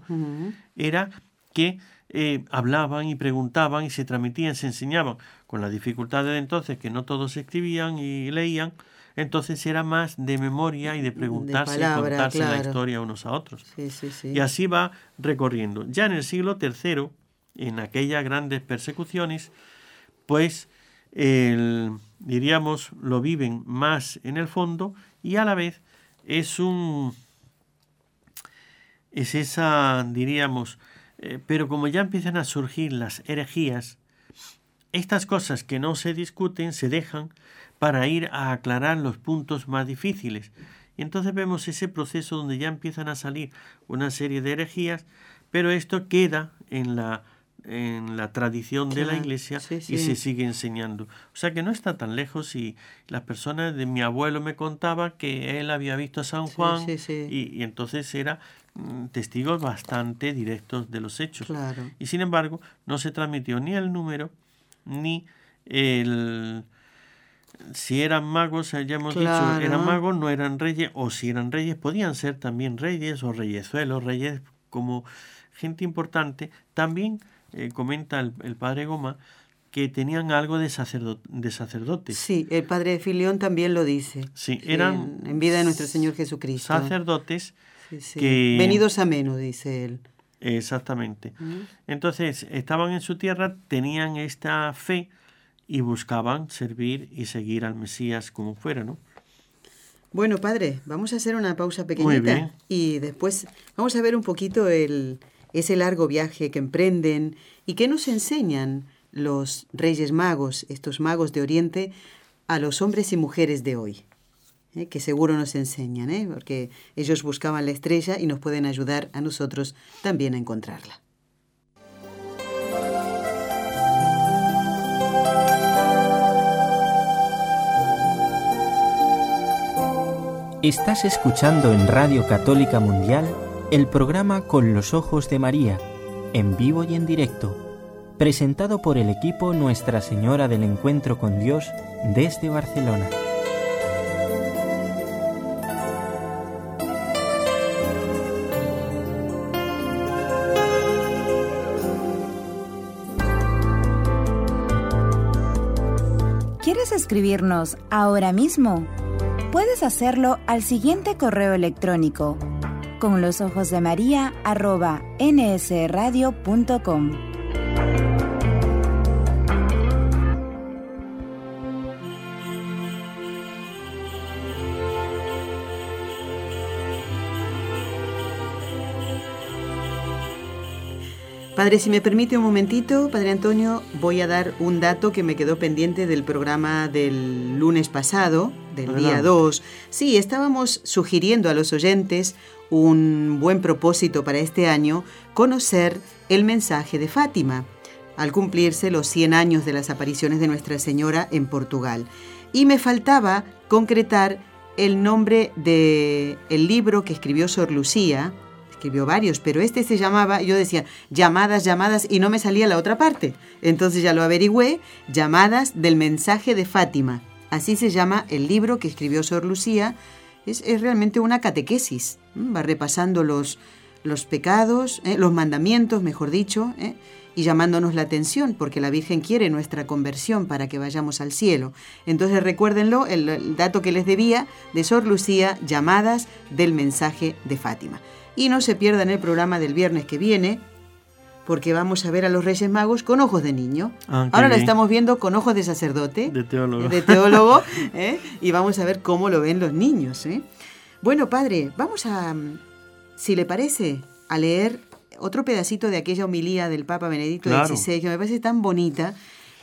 era que eh, hablaban y preguntaban y se transmitían, se enseñaban, con las dificultades de entonces que no todos escribían y leían, entonces era más de memoria y de preguntarse y contarse la historia unos a otros. Y así va recorriendo. Ya en el siglo III, en aquellas grandes persecuciones, pues diríamos lo viven más en el fondo y a la vez es un es esa diríamos eh, pero como ya empiezan a surgir las herejías estas cosas que no se discuten se dejan para ir a aclarar los puntos más difíciles. Y entonces vemos ese proceso donde ya empiezan a salir una serie de herejías, pero esto queda en la, en la tradición de la iglesia y se sigue enseñando. O sea que no está tan lejos y las personas de mi abuelo me contaba que él había visto a San Juan y, y, entonces era mm, testigos bastante directos de los hechos. Y sin embargo no se transmitió ni el número ni el si eran magos, ya hemos dicho, eran magos, no eran reyes, o si eran reyes, podían ser también reyes o reyesuelos, reyes como gente importante. También eh, comenta el, padre Goma que tenían algo de, de sacerdotes. Sí, el padre Filión también lo dice. Sí, eran... En, vida de nuestro Señor Jesucristo. Sacerdotes que... Venidos a menos, dice él. Exactamente. Entonces, estaban en su tierra, tenían esta fe y buscaban servir y seguir al Mesías como fuera, ¿no? Bueno, padre, vamos a hacer una pausa pequeñita y después vamos a ver un poquito el, ese largo viaje que emprenden y qué nos enseñan los reyes magos, estos magos de Oriente, a los hombres y mujeres de hoy, ¿eh? que seguro nos enseñan, ¿eh? porque ellos buscaban la estrella y nos pueden ayudar a nosotros también a encontrarla. Estás escuchando en Radio Católica Mundial el programa Con los Ojos de María, en vivo y en directo, presentado por el equipo Nuestra Señora del Encuentro con Dios desde Barcelona. ¿Quieres escribirnos ahora mismo? Puedes hacerlo al siguiente correo electrónico con los ojos de María arroba nsradio.com. Padre, si me permite un momentito, Padre Antonio, voy a dar un dato que me quedó pendiente del programa del lunes pasado, del día 2. Sí, estábamos sugiriendo a los oyentes un buen propósito para este año, conocer el mensaje de Fátima, al cumplirse los 100 años de las apariciones de Nuestra Señora en Portugal. Y me faltaba concretar el nombre del el libro que escribió Sor Lucía, escribió varios, pero este se llamaba, yo decía, llamadas, llamadas, y no me salía la otra parte. Entonces ya lo averigüé, llamadas del mensaje de Fátima. Así se llama el libro que escribió Sor Lucía. Es, realmente una catequesis. Va repasando los, los pecados, ¿eh? los mandamientos, mejor dicho, ¿eh? y llamándonos la atención, porque la Virgen quiere nuestra conversión para que vayamos al cielo. Entonces recuérdenlo, el dato que les debía de Sor Lucía, llamadas del mensaje de Fátima. Y no se pierdan el programa del viernes que viene, porque vamos a ver a los Reyes Magos con ojos de niño. Ah, Ahora lo estamos viendo con ojos de sacerdote, de teólogo, de teólogo ¿eh? y vamos a ver cómo lo ven los niños. ¿eh? Bueno, padre, vamos a, si le parece, a leer otro pedacito de aquella homilía del Papa Benedicto XVI, que me parece tan bonita,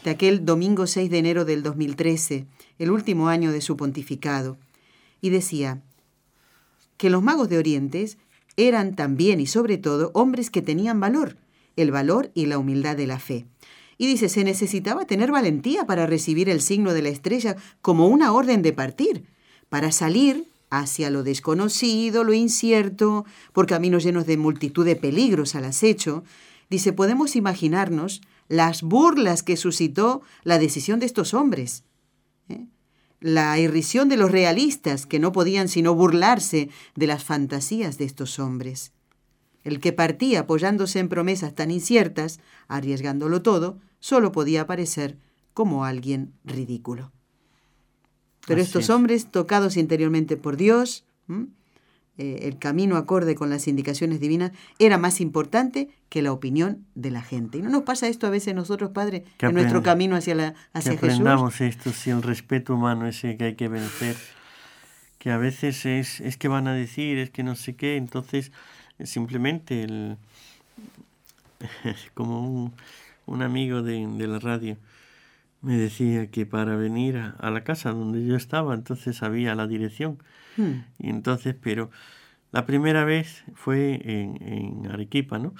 de aquel domingo 6 de enero del 2013, el último año de su pontificado. Y decía que los magos de Oriente eran también y sobre todo hombres que tenían valor, el valor y la humildad de la fe. Y dice, se necesitaba tener valentía para recibir el signo de la estrella como una orden de partir, para salir hacia lo desconocido, lo incierto, por caminos llenos de multitud de peligros al acecho. Dice, podemos imaginarnos las burlas que suscitó la decisión de estos hombres. ¿eh? la irrisión de los realistas que no podían sino burlarse de las fantasías de estos hombres. El que partía apoyándose en promesas tan inciertas, arriesgándolo todo, solo podía aparecer como alguien ridículo. Pero estos hombres, tocados interiormente por Dios, eh, el camino acorde con las indicaciones divinas, era más importante que la opinión de la gente. ¿Y no nos pasa esto a veces nosotros, Padre, en nuestro camino hacia, la, hacia que aprendamos esto, si el respeto humano ese que hay que vencer, que a veces es, es que van a decir, es que no sé qué, entonces simplemente el, como un, amigo de, la radio me decía que para venir a, la casa donde yo estaba, entonces sabía la dirección. Hmm. Y entonces, pero la primera vez fue en, Arequipa, ¿no?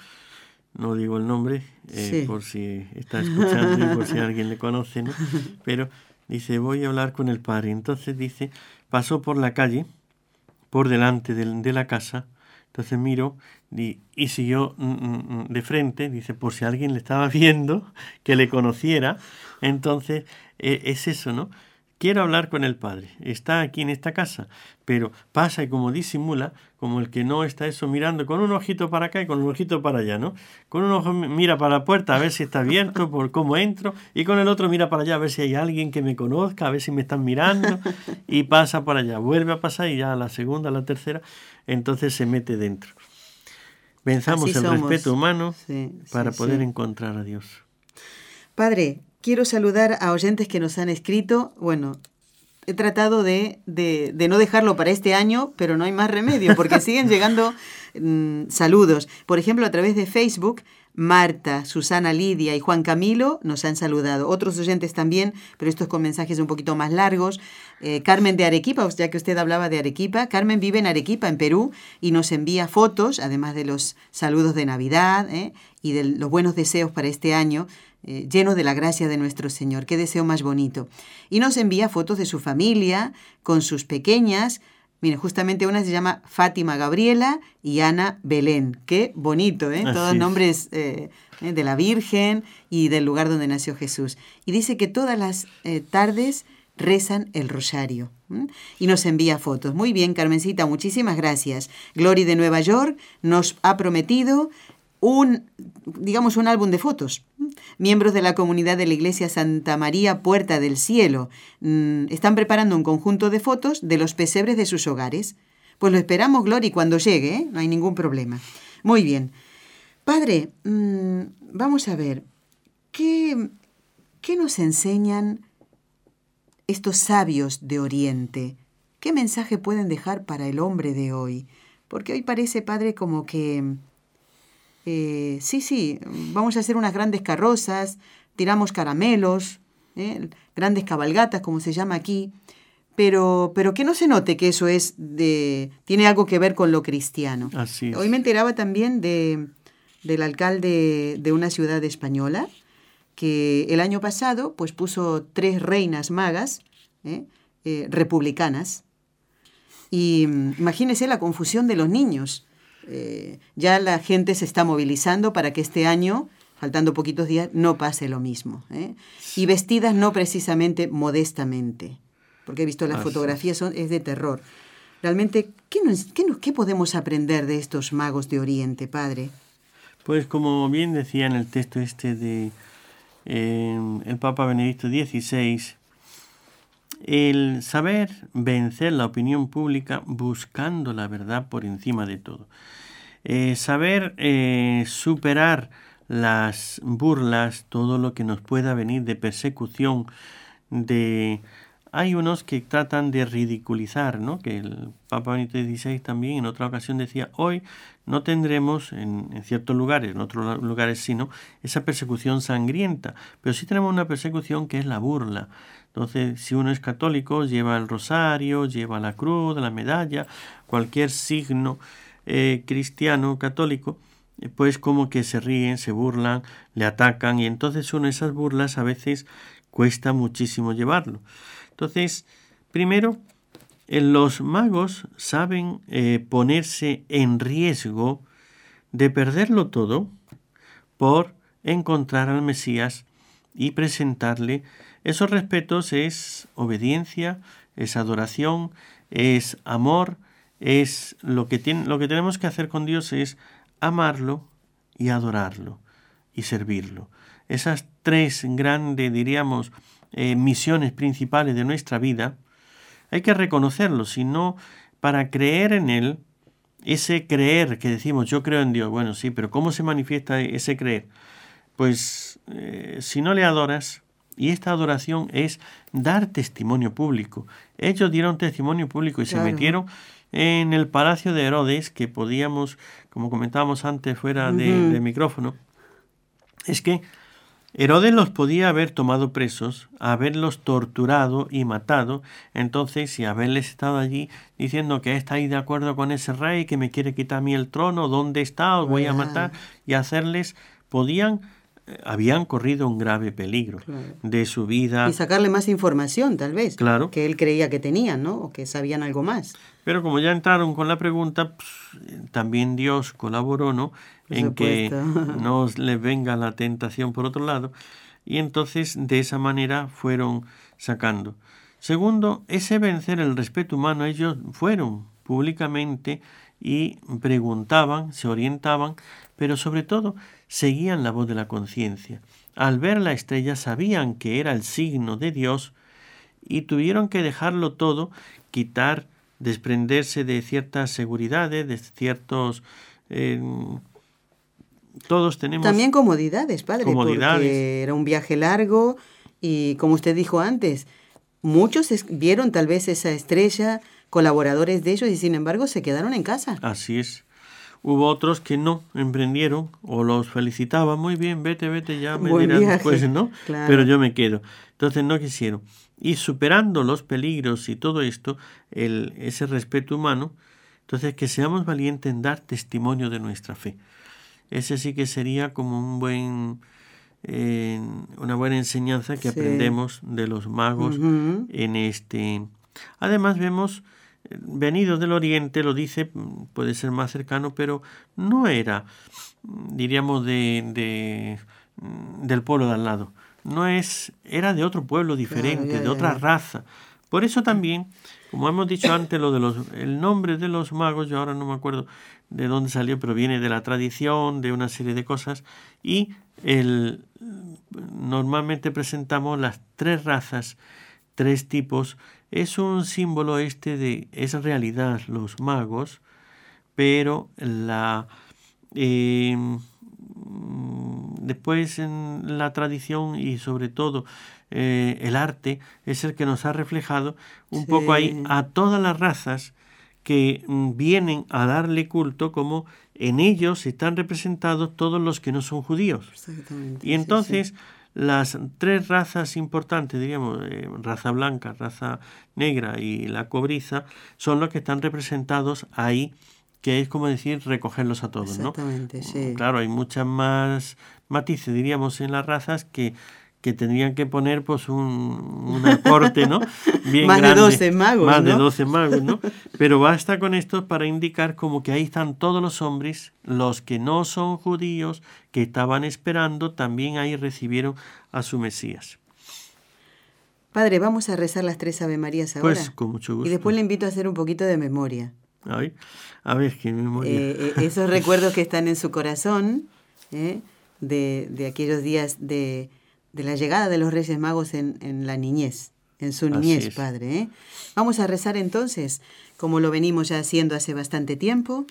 No digo el nombre, eh, por si está escuchando y por si alguien le conoce, ¿no? Pero dice, voy a hablar con el padre. Entonces dice, pasó por la calle, por delante de la casa, entonces miro y, y siguió mm, mm, mm, de frente, dice, por si alguien le estaba viendo, que le conociera. Entonces, e, es eso, ¿no? Quiero hablar con el Padre. Está aquí en esta casa, pero pasa y como disimula, como el que no está eso mirando con un ojito para acá y con un ojito para allá, ¿no? Con un ojo mira para la puerta a ver si está abierto, por cómo entro, y con el otro mira para allá a ver si hay alguien que me conozca, a ver si me están mirando, y pasa para allá, vuelve a pasar y ya a la segunda, a la tercera, entonces se mete dentro. Venzamos el respeto humano para poder encontrar a Dios. Padre, quiero saludar a oyentes que nos han escrito. Bueno, he tratado de, de, no dejarlo para este año, pero no hay más remedio, porque siguen llegando mm, saludos. Por ejemplo, a través de Facebook, Marta, Susana Lidia y Juan Camilo nos han saludado. Otros oyentes también, pero estos con mensajes un poquito más largos. Eh, Carmen de Arequipa, ya que usted hablaba de Arequipa. Carmen vive en Arequipa, en Perú, y nos envía fotos, además de los saludos de Navidad eh, y de los buenos deseos para este año. Eh, lleno de la gracia de nuestro Señor. Qué deseo más bonito. Y nos envía fotos de su familia, con sus pequeñas. Mire, justamente una se llama Fátima Gabriela y Ana Belén. Qué bonito, ¿eh? Todos nombres eh, eh, de la Virgen y del lugar donde nació Jesús. Y dice que todas las tardes rezan el rosario. Y nos envía fotos. Muy bien, Carmencita, muchísimas gracias. Glory de Nueva York nos ha prometido un, digamos, un álbum de fotos. Miembros de la comunidad de la Iglesia Santa María Puerta del Cielo mm, están preparando un conjunto de fotos de los pesebres de sus hogares. Pues lo esperamos, Glory, cuando llegue, ¿eh? no hay ningún problema. Muy bien. Padre, mm, vamos a ver, ¿qué, ¿qué nos enseñan estos sabios de Oriente? ¿Qué mensaje pueden dejar para el hombre de hoy? Porque hoy parece, Padre, como que eh, sí, sí, vamos a hacer unas grandes carrozas, tiramos caramelos, ¿eh? grandes cabalgatas, como se llama aquí, pero, pero que no se note que eso es de, tiene algo que ver con lo cristiano. Así Hoy me enteraba también de, del alcalde de una ciudad española, que el año pasado pues puso tres reinas magas ¿eh? republicanas. Y mm, imagínese la confusión de los niños eh, ya la gente se está movilizando para que este año, faltando poquitos días, no pase lo mismo. ¿eh? Y vestidas no precisamente modestamente, porque he visto las fotografías, son, es de terror. Realmente, ¿qué, qué, ¿qué podemos aprender de estos magos de Oriente, padre? Pues como bien decía en el texto este de eh, el Papa Benedicto XVI, el saber vencer la opinión pública buscando la verdad por encima de todo. Eh, saber eh, superar las burlas, todo lo que nos pueda venir de persecución, de... Hay unos que tratan de ridiculizar, ¿no? Que el Papa Benito XVI también en otra ocasión decía, hoy no tendremos en, ciertos lugares, en otros lugares sí, ¿no? Esa persecución sangrienta, pero sí tenemos una persecución que es la burla. Entonces, si uno es católico, lleva el rosario, lleva la cruz, la medalla, cualquier signo eh, cristiano católico, eh, pues como que se ríen, se burlan, le atacan y entonces uno esas burlas a veces cuesta muchísimo llevarlo. Entonces, primero, eh, los magos saben ponerse en riesgo de perderlo todo por encontrar al Mesías y presentarle esos respetos es obediencia, es adoración, es amor, es lo que, tiene, lo que tenemos que hacer con Dios es amarlo y adorarlo y servirlo. Esas tres grandes, diríamos, eh, misiones principales de nuestra vida, hay que reconocerlo, si no, para creer en Él, ese creer que decimos yo creo en Dios, bueno, sí, pero ¿cómo se manifiesta ese creer? Pues eh, si no le adoras, y esta adoración es dar testimonio público. Ellos dieron testimonio público y se metieron en el palacio de Herodes, que podíamos, como comentábamos antes fuera de, micrófono, es que Herodes los podía haber tomado presos, haberlos torturado y matado, entonces y haberles estado allí diciendo que estáis de acuerdo con ese rey que me quiere quitar a mí el trono, ¿dónde está? Os voy a matar. Y hacerles, podían habían corrido un grave peligro de su vida. Y sacarle más información, tal vez. Claro. Que él creía que tenían, ¿no? O que sabían algo más. Pero como ya entraron con la pregunta, pues, también Dios colaboró, ¿no? en que no les venga la tentación por otro lado. Y entonces de esa manera fueron sacando. Segundo, ese vencer el respeto humano, ellos fueron públicamente y preguntaban, se orientaban, pero sobre todo seguían la voz de la conciencia. Al ver la estrella sabían que era el signo de Dios y tuvieron que dejarlo todo, quitar, desprenderse de ciertas seguridades, de ciertos... Eh, todos tenemos... También comodidades, padre, comodidades. porque era un viaje largo y como usted dijo antes, muchos vieron tal vez esa estrella, colaboradores de ellos y sin embargo se quedaron en casa. Así es. Hubo otros que no emprendieron o los felicitaban muy bien, vete, vete, ya me dirán después, ¿no? Pero yo me quedo. Entonces no quisieron. Y superando los peligros y todo esto, el, ese respeto humano, entonces que seamos valientes en dar testimonio de nuestra fe. Ese sí que sería como un buen, eh, una buena enseñanza que aprendemos de los magos en este. Además vemos venido del oriente, lo dice, puede ser más cercano, pero no era, diríamos, de, de del pueblo de al lado. No es, era de otro pueblo diferente, de otra raza. Por eso también, como hemos dicho antes, lo de los, el nombre de los magos, yo ahora no me acuerdo de dónde salió, pero viene de la tradición, de una serie de cosas, y el, normalmente presentamos las tres razas, tres tipos es un símbolo este de, es realidad los magos, pero la... Em, después en la tradición y sobre todo eh, el arte es el que nos ha reflejado un poco ahí a todas las razas que mm, vienen a darle culto como en ellos están representados todos los que no son judíos. Y entonces las tres razas importantes, diríamos, eh, raza blanca, raza negra y la cobriza, son los que están representados ahí, que es como decir recogerlos a todos, Exactamente, Sí. Claro, hay muchas más matices, diríamos, en las razas que que tendrían que poner pues un, un aporte, ¿no? Bien más de 12 magos, Más de 12 magos, ¿no? Pero basta con esto para indicar como que ahí están todos los hombres, los que no son judíos, que estaban esperando, también ahí recibieron a su Mesías. Padre, vamos a rezar las tres Ave Marías ahora. Pues con mucho gusto. Y después le invito a hacer un poquito de memoria. Ay, a ver, ¿qué memoria? Eh, eh, esos recuerdos que están en su corazón, ¿eh? de, de aquellos días de de la llegada de los Reyes Magos en, en la niñez, en su niñez, Padre. ¿eh? Vamos a rezar entonces, como lo venimos ya haciendo hace bastante tiempo.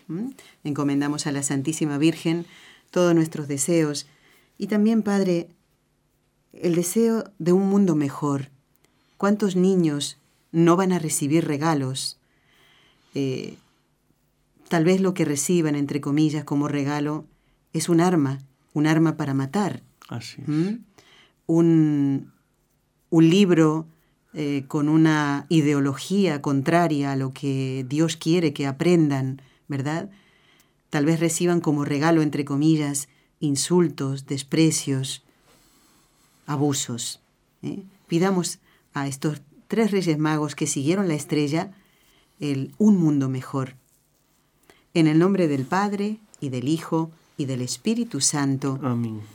Encomendamos a la Santísima Virgen todos nuestros deseos y también, Padre, el deseo de un mundo mejor. ¿Cuántos niños no van a recibir regalos? Eh, tal vez lo que reciban, entre comillas, como regalo, es un arma, un arma para matar. Así un, un libro eh, con una ideología contraria a lo que Dios quiere que aprendan, ¿verdad? Tal vez reciban como regalo, entre comillas, insultos, desprecios, abusos. ¿eh? Pidamos a estos tres reyes magos que siguieron la estrella el un mundo mejor. En el nombre del Padre, y del Hijo, y del Espíritu Santo. Amén.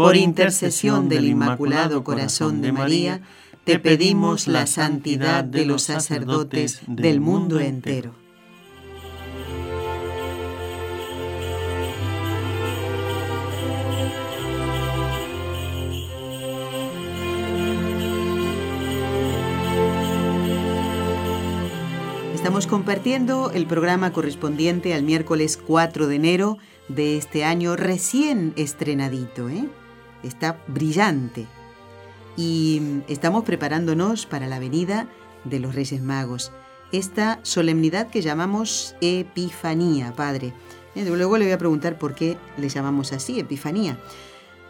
por intercesión del Inmaculado Corazón de María, te pedimos la santidad de los sacerdotes del mundo entero. Estamos compartiendo el programa correspondiente al miércoles 4 de enero de este año recién estrenadito. ¿eh? Está brillante. Y estamos preparándonos para la venida de los Reyes Magos. Esta solemnidad que llamamos Epifanía, Padre. ¿Eh? Luego le voy a preguntar por qué le llamamos así, Epifanía.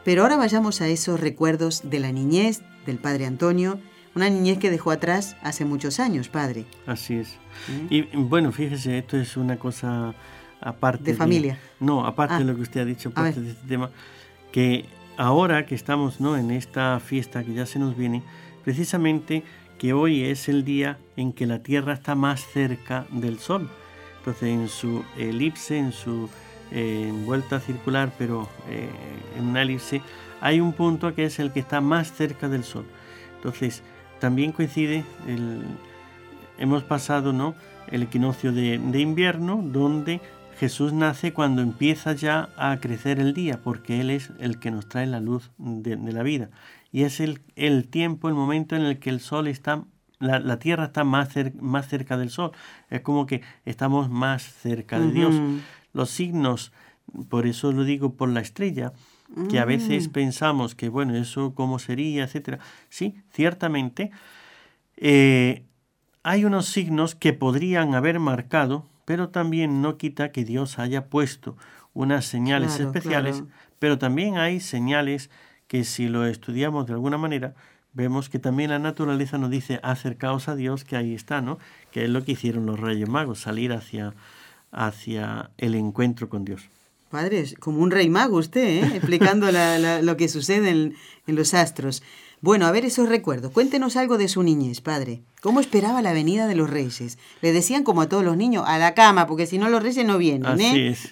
Pero ahora vayamos a esos recuerdos de la niñez del Padre Antonio una niñez que dejó atrás hace muchos años, padre. Así es. Y bueno, fíjese, esto es una cosa aparte. De familia. no, aparte de ah. lo que usted ha dicho, aparte de este tema, que ahora que estamos ¿no? en esta fiesta que ya se nos viene, precisamente que hoy es el día en que la Tierra está más cerca del Sol. Entonces, en su elipse, en su eh, vuelta circular, pero eh, en una elipse, hay un punto que es el que está más cerca del Sol. Entonces, también coincide, hemos pasado ¿no? el equinoccio de, invierno, donde Jesús nace cuando empieza ya a crecer el día, porque Él es el que nos trae la luz de, la vida. Y es el, el, tiempo, el momento en el que el sol está, la, tierra está más, más cerca del sol. Es como que estamos más cerca de Dios. Los signos, por eso lo digo por la estrella, que a veces pensamos que, bueno, eso cómo sería, etcétera. Sí, ciertamente, eh, hay unos signos que podrían haber marcado, pero también no quita que Dios haya puesto unas señales especiales, pero también hay señales que si lo estudiamos de alguna manera, vemos que también la naturaleza nos dice acercaos a Dios, que ahí está, ¿no? Que es lo que hicieron los reyes magos, salir hacia, hacia el encuentro con Dios. Padre, es como un rey mago usted, ¿eh? explicando lo que sucede en, los astros. Bueno, a ver esos recuerdos. Cuéntenos algo de su niñez, padre. ¿Cómo esperaba la venida de los reyes? Le decían como a todos los niños, a la cama, porque si no los reyes no vienen, Así ¿eh? es.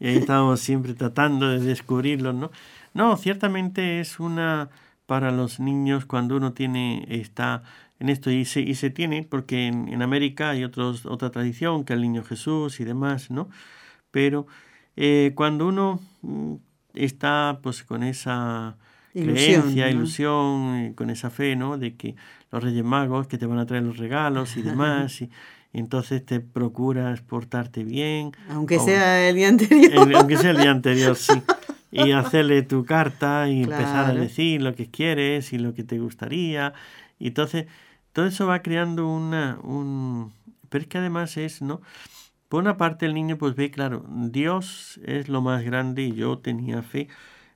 Y ahí estábamos siempre tratando de descubrirlos, ¿no? No, ciertamente es una para los niños cuando uno tiene, está en esto y se, y se tiene, porque en, en América hay otros, otra tradición, que el niño Jesús y demás, ¿no? Pero eh, cuando uno mm, está pues con esa creencia, ilusión, con esa fe, ¿no? De que los Reyes Magos que te van a traer los regalos y demás, y, entonces te procuras portarte bien. Aunque sea el día anterior. aunque sea el día anterior, sí. Y hacerle tu carta y empezar a decir lo que quieres y lo que te gustaría. Y entonces, todo eso va creando una... Un... Pero es que además es, ¿no? Por una parte el niño pues ve, claro, Dios es lo más grande y yo tenía fe,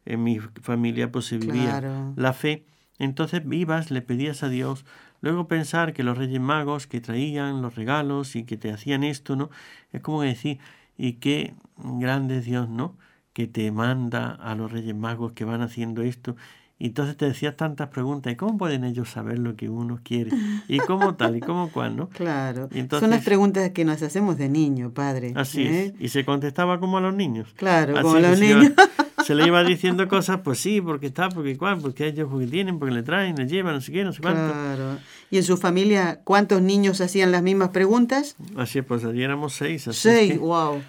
en mi familia pues se vivía la fe. Entonces vivas, le pedías a Dios, luego pensar que los reyes magos que traían los regalos y que te hacían esto, ¿no? Es como decir, y qué grande Dios, ¿no? Que te manda a los reyes magos que van haciendo esto Y entonces te decías tantas preguntas, ¿y cómo pueden ellos saber lo que uno quiere? ¿Y cómo tal? ¿Y cómo cuál? ¿no? Claro. Son las preguntas que nos hacemos de niño, padre. Así es. ¿eh? Y se contestaba como a los niños. Claro, como a los niños. Se, le iba diciendo cosas, pues sí, porque está, porque cuál, porque ellos porque tienen, porque le traen, le llevan, no sé qué, no sé cuánto. Claro. ¿Y en su familia cuántos niños hacían las mismas preguntas? Así es, pues allí éramos seis. Así seis, wow.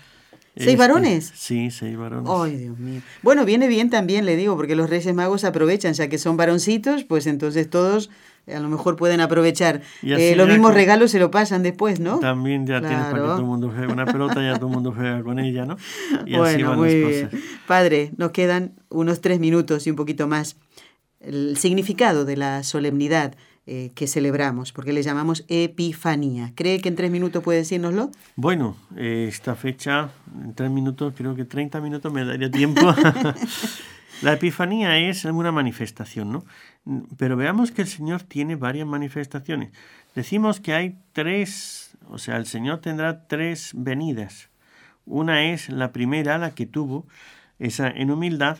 ¿Seis varones? Sí, seis varones. Ay, Dios mío. Bueno, viene bien también, le digo, porque los Reyes Magos aprovechan, ya que son varoncitos, pues entonces todos a lo mejor pueden aprovechar. Eh, los mismos regalos se lo pasan después, ¿no? También ya tienes para que todo el mundo juegue una pelota, ya todo el mundo juega con ella, ¿no? Y bueno, así van muy las cosas. Bien. Padre, nos quedan unos tres minutos y un poquito más. El significado de la solemnidad eh, que celebramos, porque le llamamos Epifanía. ¿Cree que en tres minutos puede decírnoslo? Bueno, eh, esta fecha, en tres minutos, creo que 30 minutos me daría tiempo. La Epifanía es una manifestación, ¿no? Pero veamos que el Señor tiene varias manifestaciones. Decimos que hay tres, o sea, el Señor tendrá tres venidas. Una es la primera, la que tuvo, esa en humildad,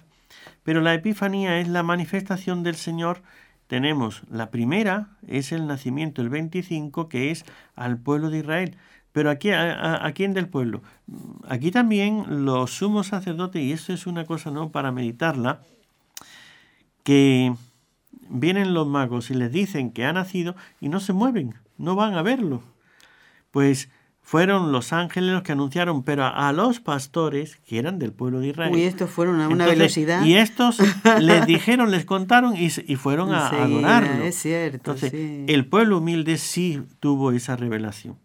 pero la Epifanía es la manifestación del Señor tenemos la primera, es el nacimiento, el 25, que es al pueblo de Israel. Pero aquí, a, quién del pueblo? Aquí también los sumos sacerdotes, y esto es una cosa no para meditarla, que vienen los magos y les dicen que ha nacido y no se mueven, no van a verlo. Pues fueron los ángeles los que anunciaron, pero a, los pastores que eran del pueblo de Israel. Uy, estos fueron a una velocidad. Y estos les dijeron, les contaron y, y fueron a adorarlo. Es cierto. Entonces, el pueblo humilde sí tuvo esa revelación.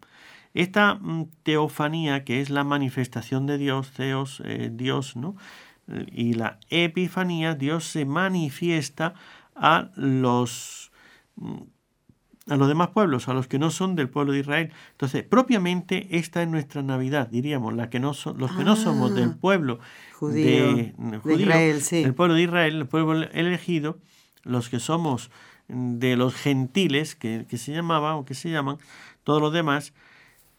Esta mm, teofanía, que es la manifestación de Dios, Teos, eh, Dios, ¿no? Y la epifanía, Dios se manifiesta a los mm, a los demás pueblos, a los que no son del pueblo de Israel. Entonces, propiamente esta es nuestra Navidad, diríamos, la que no son, los que no somos del ah, pueblo de, Israel, el pueblo de Israel, el pueblo elegido, los que somos de los gentiles, que, que se llamaban o que se llaman, todos los demás,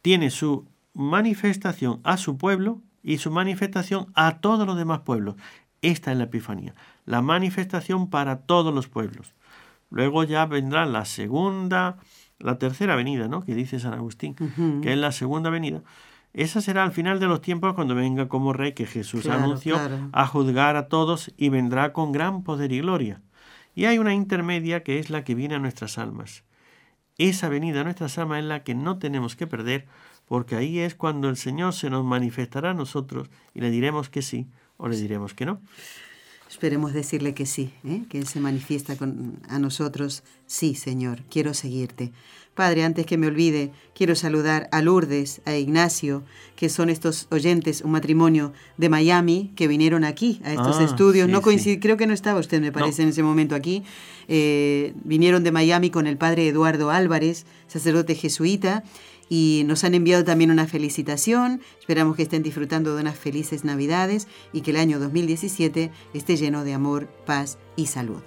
tiene su manifestación a su pueblo y su manifestación a todos los demás pueblos. Esta es la Epifanía, la manifestación para todos los pueblos. Luego ya vendrá la segunda, la tercera venida, ¿no? Que dice San Agustín, que es la segunda venida. Esa será al final de los tiempos cuando venga como rey que Jesús anunció a juzgar a todos y vendrá con gran poder y gloria. Y hay una intermedia que es la que viene a nuestras almas. Esa venida a nuestras almas es la que no tenemos que perder, porque ahí es cuando el Señor se nos manifestará a nosotros y le diremos que sí o le diremos que no. Esperemos decirle que sí, ¿eh? que Él se manifiesta con, a nosotros. Sí, Señor, quiero seguirte. Padre, antes que me olvide, quiero saludar a Lourdes, a Ignacio, que son estos oyentes, un matrimonio de Miami, que vinieron aquí a estos ah, estudios. no coincide, creo que no estaba usted, me parece, en ese momento aquí. Eh, vinieron de Miami con el padre Eduardo Álvarez, sacerdote jesuita y nos han enviado también una felicitación. Esperamos que estén disfrutando de unas felices Navidades y que el año 2017 esté lleno de amor, paz y salud.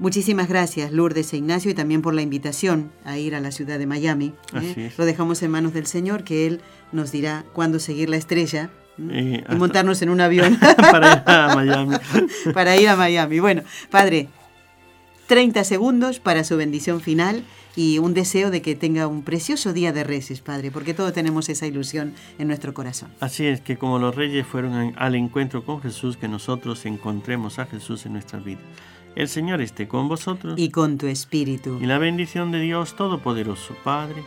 Muchísimas gracias, Lourdes e Ignacio, y también por la invitación a ir a la ciudad de Miami. ¿eh? Lo dejamos en manos del Señor, que Él nos dirá cuándo seguir la estrella y montarnos en un avión. para ir a Miami. para ir a Miami. Bueno, Padre, 30 segundos para su bendición final y un deseo de que tenga un precioso día de Reyes, Padre, porque todos tenemos esa ilusión en nuestro corazón. Así es, que como los reyes fueron al encuentro con Jesús, que nosotros encontremos a Jesús en nuestra vida. El Señor esté con vosotros. Y con tu espíritu. Y la bendición de Dios Todopoderoso, Padre,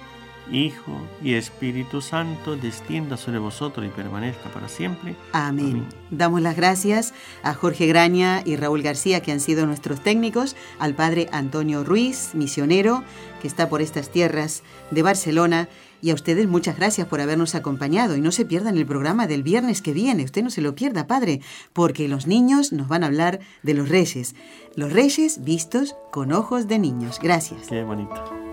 Hijo y Espíritu Santo, descienda sobre vosotros y permanezca para siempre. Amén. Damos las gracias a Jorge Graña y Raúl García, que han sido nuestros técnicos, al Padre Antonio Ruiz, misionero, que está por estas tierras de Barcelona. Y a ustedes muchas gracias por habernos acompañado. Y no se pierdan el programa del viernes que viene. Usted no se lo pierda, Padre, porque los niños nos van a hablar de los reyes. Los reyes vistos con ojos de niños. Gracias. Qué bonito.